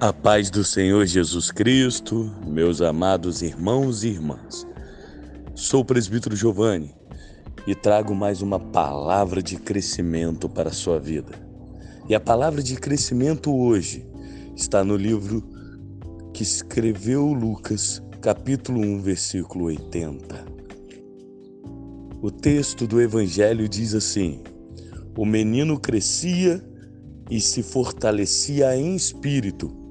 A paz do Senhor Jesus Cristo, meus amados irmãos e irmãs. Sou o presbítero Giovanni e trago mais uma palavra de crescimento para a sua vida. E a palavra de crescimento hoje está no livro que escreveu Lucas, capítulo 1, versículo 80. O texto do evangelho diz assim: O menino crescia e se fortalecia em espírito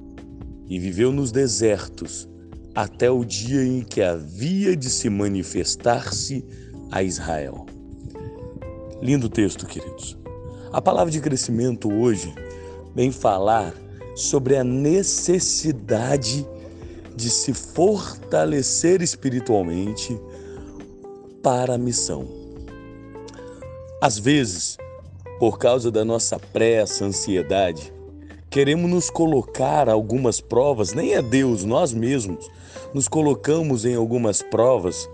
e viveu nos desertos até o dia em que havia de se manifestar-se a Israel. Lindo texto, queridos. A palavra de crescimento hoje vem falar sobre a necessidade de se fortalecer espiritualmente para a missão. Às vezes, por causa da nossa pressa, ansiedade, Queremos nos colocar algumas provas, nem é Deus, nós mesmos nos colocamos em algumas provas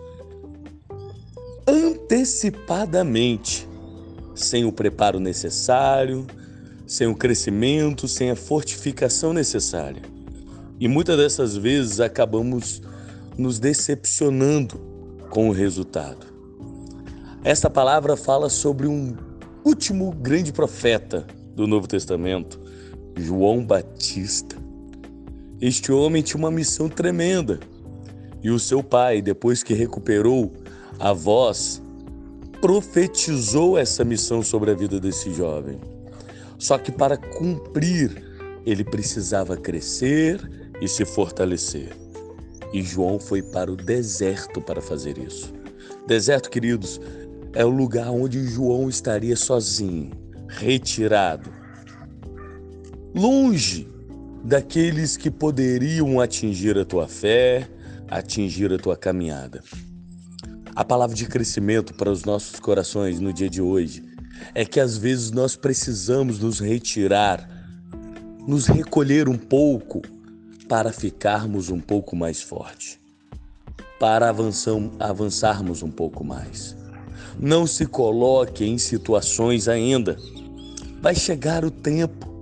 antecipadamente, sem o preparo necessário, sem o crescimento, sem a fortificação necessária. E muitas dessas vezes acabamos nos decepcionando com o resultado. Esta palavra fala sobre um último grande profeta do Novo Testamento, João Batista. Este homem tinha uma missão tremenda. E o seu pai, depois que recuperou a voz, profetizou essa missão sobre a vida desse jovem. Só que para cumprir, ele precisava crescer e se fortalecer. E João foi para o deserto para fazer isso. Deserto, queridos, é o lugar onde João estaria sozinho, retirado, longe daqueles que poderiam atingir a tua fé, atingir a tua caminhada. A palavra de crescimento para os nossos corações no dia de hoje é que às vezes nós precisamos nos retirar, nos recolher um pouco para ficarmos um pouco mais fortes, para avançarmos um pouco mais. Não se coloque em situações ainda. Vai chegar o tempo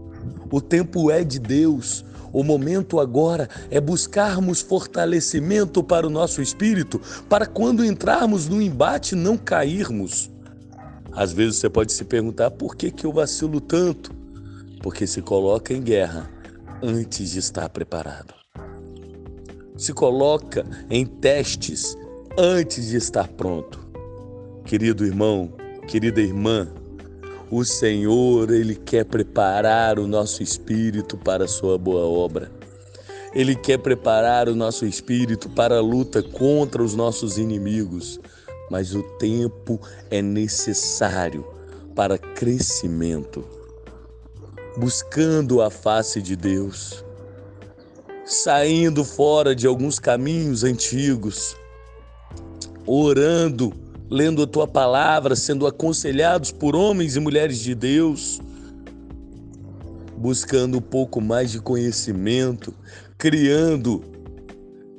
o tempo é de Deus. O momento agora é buscarmos fortalecimento para o nosso espírito, para quando entrarmos no embate não cairmos. Às vezes você pode se perguntar por que, que eu vacilo tanto? Porque se coloca em guerra antes de estar preparado. Se coloca em testes antes de estar pronto. Querido irmão, querida irmã, o Senhor, Ele quer preparar o nosso espírito para a sua boa obra. Ele quer preparar o nosso espírito para a luta contra os nossos inimigos. Mas o tempo é necessário para crescimento. Buscando a face de Deus, saindo fora de alguns caminhos antigos, orando lendo a tua palavra, sendo aconselhados por homens e mulheres de Deus, buscando um pouco mais de conhecimento, criando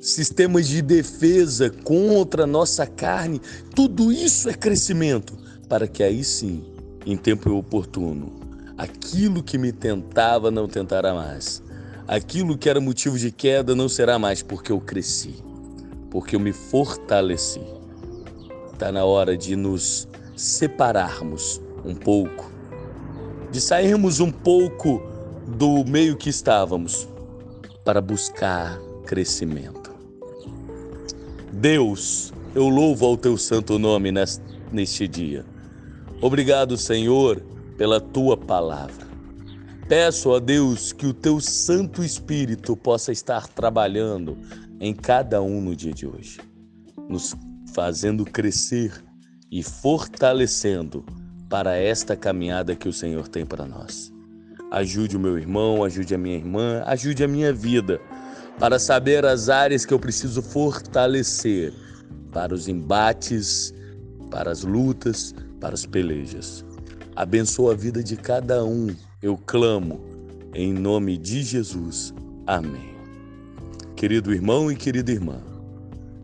sistemas de defesa contra a nossa carne. Tudo isso é crescimento, para que aí sim, em tempo oportuno, aquilo que me tentava não tentará mais. Aquilo que era motivo de queda não será mais, porque eu cresci, porque eu me fortaleci. Está na hora de nos separarmos um pouco, de sairmos um pouco do meio que estávamos para buscar crescimento. Deus, eu louvo ao teu santo nome neste dia. Obrigado, Senhor, pela tua palavra. Peço a Deus que o teu Santo Espírito possa estar trabalhando em cada um no dia de hoje, nos fazendo crescer e fortalecendo para esta caminhada que o Senhor tem para nós. Ajude o meu irmão, ajude a minha irmã, ajude a minha vida para saber as áreas que eu preciso fortalecer para os embates, para as lutas, para as pelejas. Abençoa a vida de cada um, eu clamo, em nome de Jesus. Amém. Querido irmão e querida irmã,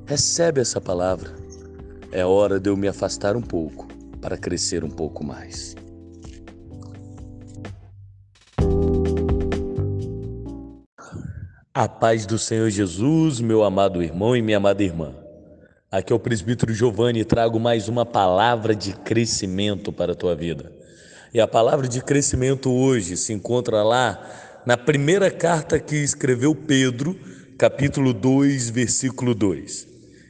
recebe essa palavra é hora de eu me afastar um pouco para crescer um pouco mais. A paz do Senhor Jesus, meu amado irmão e minha amada irmã. Aqui é o presbítero Giovanni e trago mais uma palavra de crescimento para a tua vida. E a palavra de crescimento hoje se encontra lá na primeira carta que escreveu Pedro, capítulo 2, versículo 2.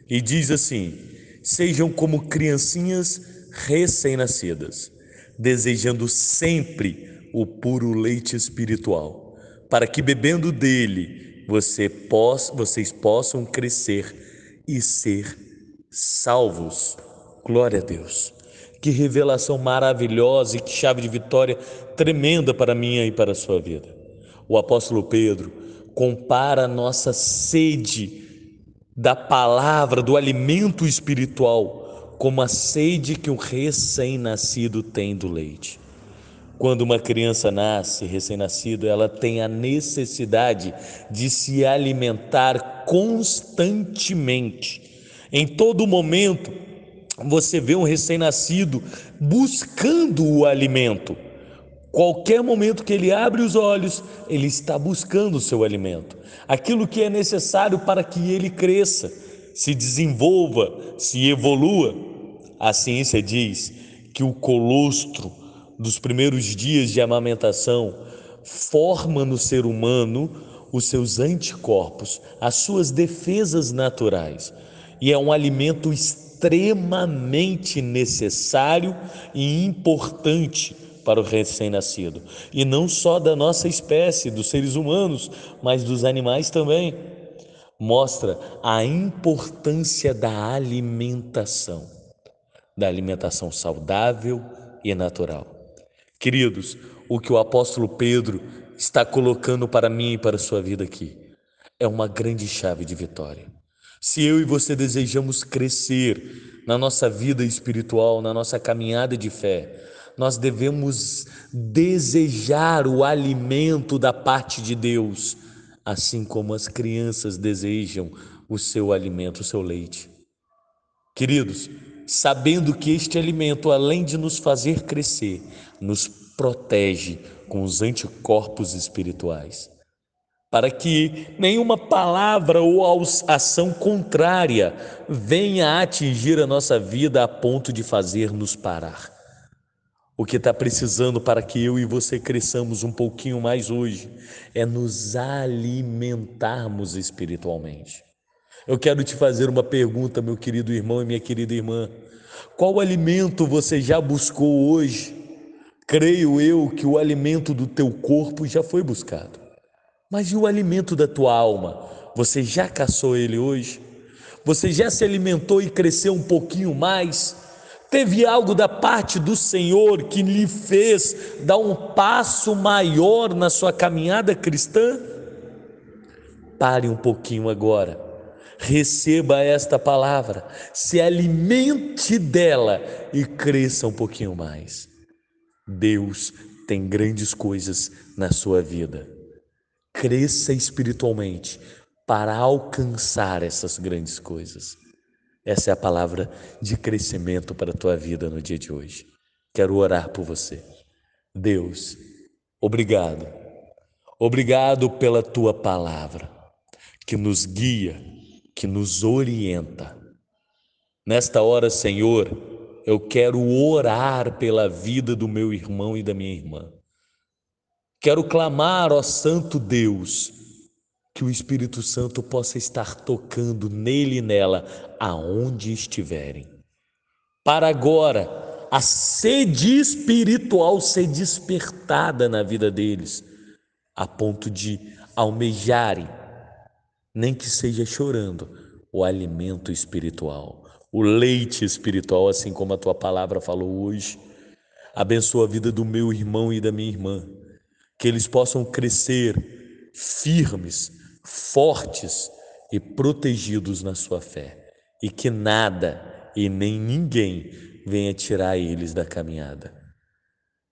E diz assim: Sejam como criancinhas recém-nascidas, desejando sempre o puro leite espiritual, para que bebendo dele você possa, vocês possam crescer e ser salvos. Glória a Deus. Que revelação maravilhosa e que chave de vitória tremenda para mim e para a sua vida. O apóstolo Pedro compara a nossa sede da palavra, do alimento espiritual, como a sede que um recém-nascido tem do leite. Quando uma criança nasce, recém-nascido, ela tem a necessidade de se alimentar constantemente. Em todo momento, você vê um recém-nascido buscando o alimento. Qualquer momento que ele abre os olhos, ele está buscando o seu alimento. Aquilo que é necessário para que ele cresça, se desenvolva, se evolua. A ciência diz que o colostro dos primeiros dias de amamentação forma no ser humano os seus anticorpos, as suas defesas naturais. E é um alimento extremamente necessário e importante para o recém-nascido. E não só da nossa espécie, dos seres humanos, mas dos animais também. Mostra a importância da alimentação, da alimentação saudável e natural. Queridos, o que o apóstolo Pedro está colocando para mim e para a sua vida aqui é uma grande chave de vitória. Se eu e você desejamos crescer na nossa vida espiritual, na nossa caminhada de fé, nós devemos desejar o alimento da parte de Deus, assim como as crianças desejam o seu alimento, o seu leite. Queridos, sabendo que este alimento, além de nos fazer crescer, nos protege com os anticorpos espirituais, para que nenhuma palavra ou ação contrária venha a atingir a nossa vida a ponto de fazer-nos parar. O que está precisando para que eu e você cresçamos um pouquinho mais hoje é nos alimentarmos espiritualmente. Eu quero te fazer uma pergunta, meu querido irmão e minha querida irmã. Qual alimento você já buscou hoje? Creio eu que o alimento do teu corpo já foi buscado. Mas e o alimento da tua alma? Você já caçou ele hoje? Você já se alimentou e cresceu um pouquinho mais? Teve algo da parte do Senhor que lhe fez dar um passo maior na sua caminhada cristã? Pare um pouquinho agora receba esta palavra, se alimente dela e cresça um pouquinho mais. Deus tem grandes coisas na sua vida. Cresça espiritualmente para alcançar essas grandes coisas. Essa é a palavra de crescimento para a tua vida no dia de hoje. Quero orar por você. Deus, obrigado. Obrigado pela tua palavra que nos guia que nos orienta. Nesta hora, Senhor, eu quero orar pela vida do meu irmão e da minha irmã. Quero clamar, ó Santo Deus, que o Espírito Santo possa estar tocando nele e nela, aonde estiverem. Para agora, a sede espiritual ser despertada na vida deles, a ponto de almejarem nem que seja chorando, o alimento espiritual, o leite espiritual, assim como a tua palavra falou hoje. Abençoa a vida do meu irmão e da minha irmã, que eles possam crescer firmes, fortes e protegidos na sua fé, e que nada e nem ninguém venha tirar eles da caminhada.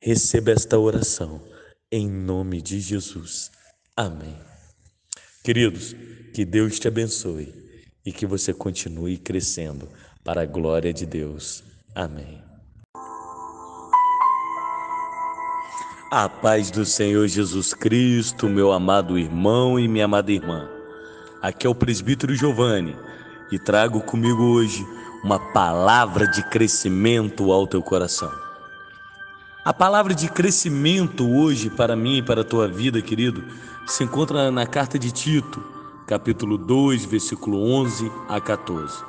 Receba esta oração em nome de Jesus. Amém. Queridos, que Deus te abençoe e que você continue crescendo para a glória de Deus. Amém. A paz do Senhor Jesus Cristo, meu amado irmão e minha amada irmã. Aqui é o presbítero Giovanni e trago comigo hoje uma palavra de crescimento ao teu coração. A palavra de crescimento hoje para mim e para a tua vida, querido, se encontra na carta de Tito, capítulo 2, versículo 11 a 14.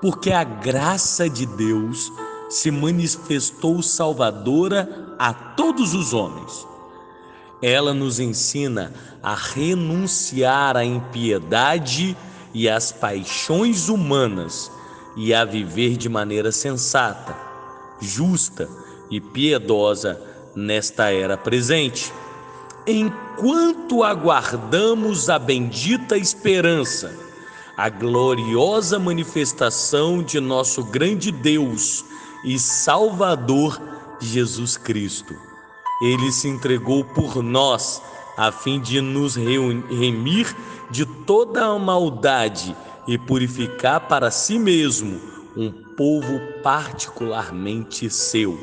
Porque a graça de Deus se manifestou salvadora a todos os homens. Ela nos ensina a renunciar à impiedade e às paixões humanas e a viver de maneira sensata, justa e piedosa nesta era presente. Enquanto aguardamos a bendita esperança, a gloriosa manifestação de nosso grande Deus e Salvador Jesus Cristo. Ele se entregou por nós, a fim de nos remir de toda a maldade e purificar para si mesmo um povo particularmente seu,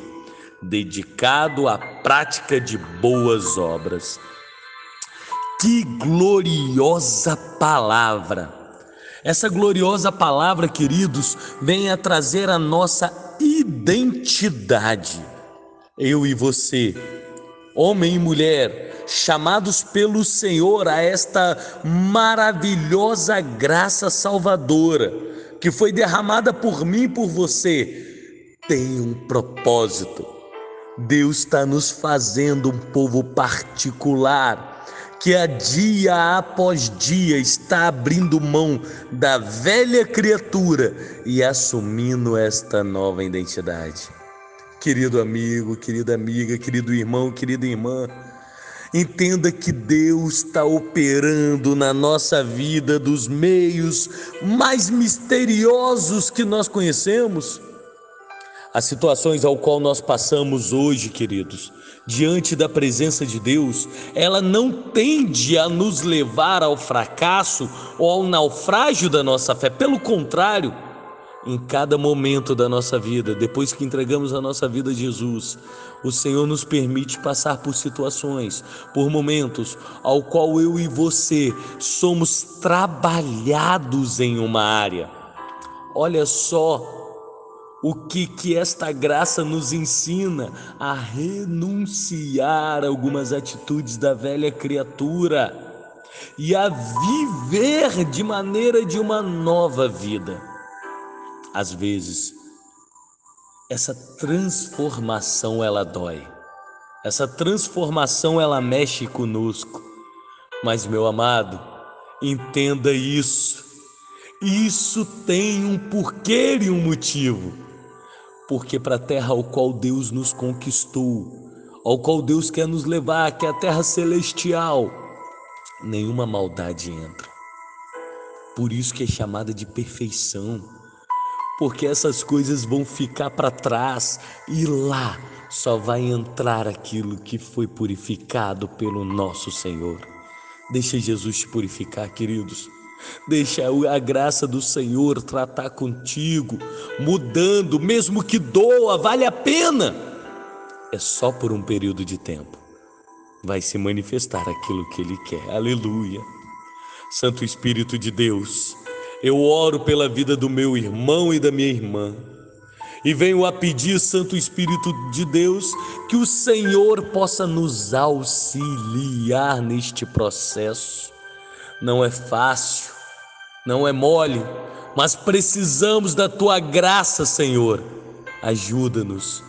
dedicado à prática de boas obras. Que gloriosa palavra! Essa gloriosa palavra, queridos, vem a trazer a nossa identidade. Eu e você, homem e mulher, chamados pelo Senhor a esta maravilhosa graça salvadora que foi derramada por mim e por você, tem um propósito. Deus está nos fazendo um povo particular que a dia após dia está abrindo mão da velha criatura e assumindo esta nova identidade. Querido amigo, querida amiga, querido irmão, querida irmã, entenda que Deus está operando na nossa vida dos meios mais misteriosos que nós conhecemos. As situações ao qual nós passamos hoje, queridos, diante da presença de Deus, ela não tende a nos levar ao fracasso ou ao naufrágio da nossa fé. Pelo contrário, em cada momento da nossa vida, depois que entregamos a nossa vida a Jesus, o Senhor nos permite passar por situações, por momentos ao qual eu e você somos trabalhados em uma área. Olha só o que que esta graça nos ensina a renunciar algumas atitudes da velha criatura e a viver de maneira de uma nova vida. Às vezes, essa transformação ela dói. Essa transformação ela mexe conosco. Mas meu amado, entenda isso. Isso tem um porquê e um motivo porque para a terra ao qual Deus nos conquistou, ao qual Deus quer nos levar, que é a terra celestial, nenhuma maldade entra. Por isso que é chamada de perfeição, porque essas coisas vão ficar para trás e lá só vai entrar aquilo que foi purificado pelo nosso Senhor. Deixa Jesus te purificar, queridos. Deixa a graça do Senhor tratar contigo, mudando, mesmo que doa, vale a pena. É só por um período de tempo. Vai se manifestar aquilo que Ele quer. Aleluia. Santo Espírito de Deus, eu oro pela vida do meu irmão e da minha irmã. E venho a pedir, Santo Espírito de Deus, que o Senhor possa nos auxiliar neste processo. Não é fácil, não é mole, mas precisamos da tua graça, Senhor. Ajuda-nos,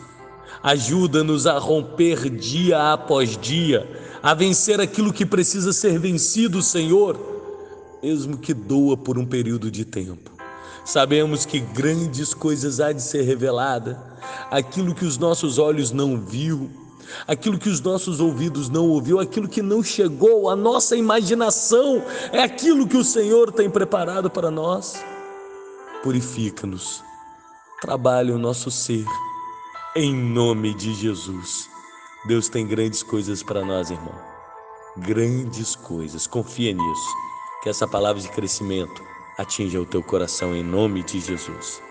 ajuda-nos a romper dia após dia, a vencer aquilo que precisa ser vencido, Senhor, mesmo que doa por um período de tempo. Sabemos que grandes coisas há de ser revelada, aquilo que os nossos olhos não viu, aquilo que os nossos ouvidos não ouviu, aquilo que não chegou à nossa imaginação, é aquilo que o Senhor tem preparado para nós. Purifica-nos, trabalha o nosso ser, em nome de Jesus. Deus tem grandes coisas para nós, irmão. Grandes coisas, confia nisso. Que essa palavra de crescimento atinja o teu coração em nome de Jesus.